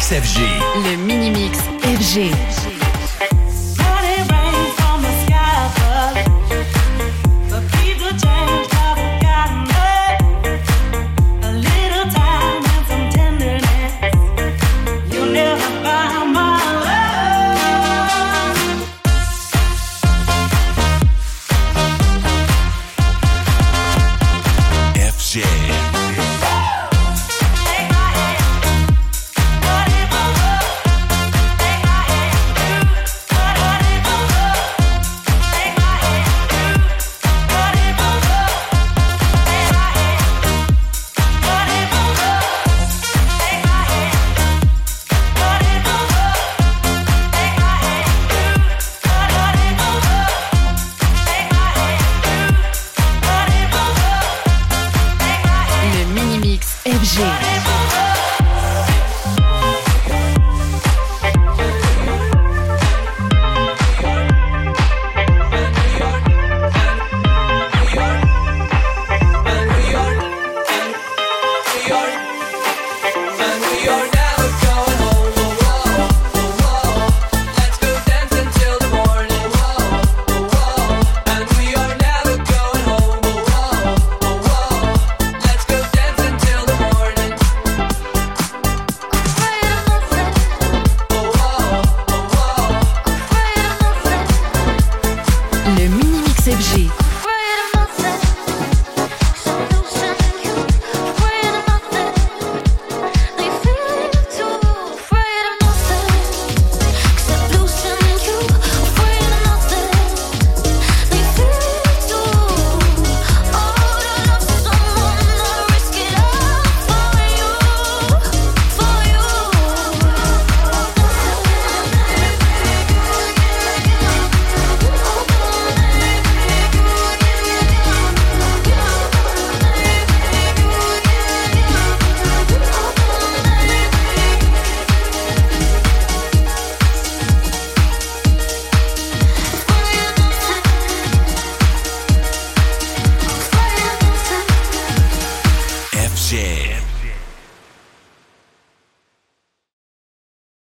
Le mini-mix FG. FG. жить. man.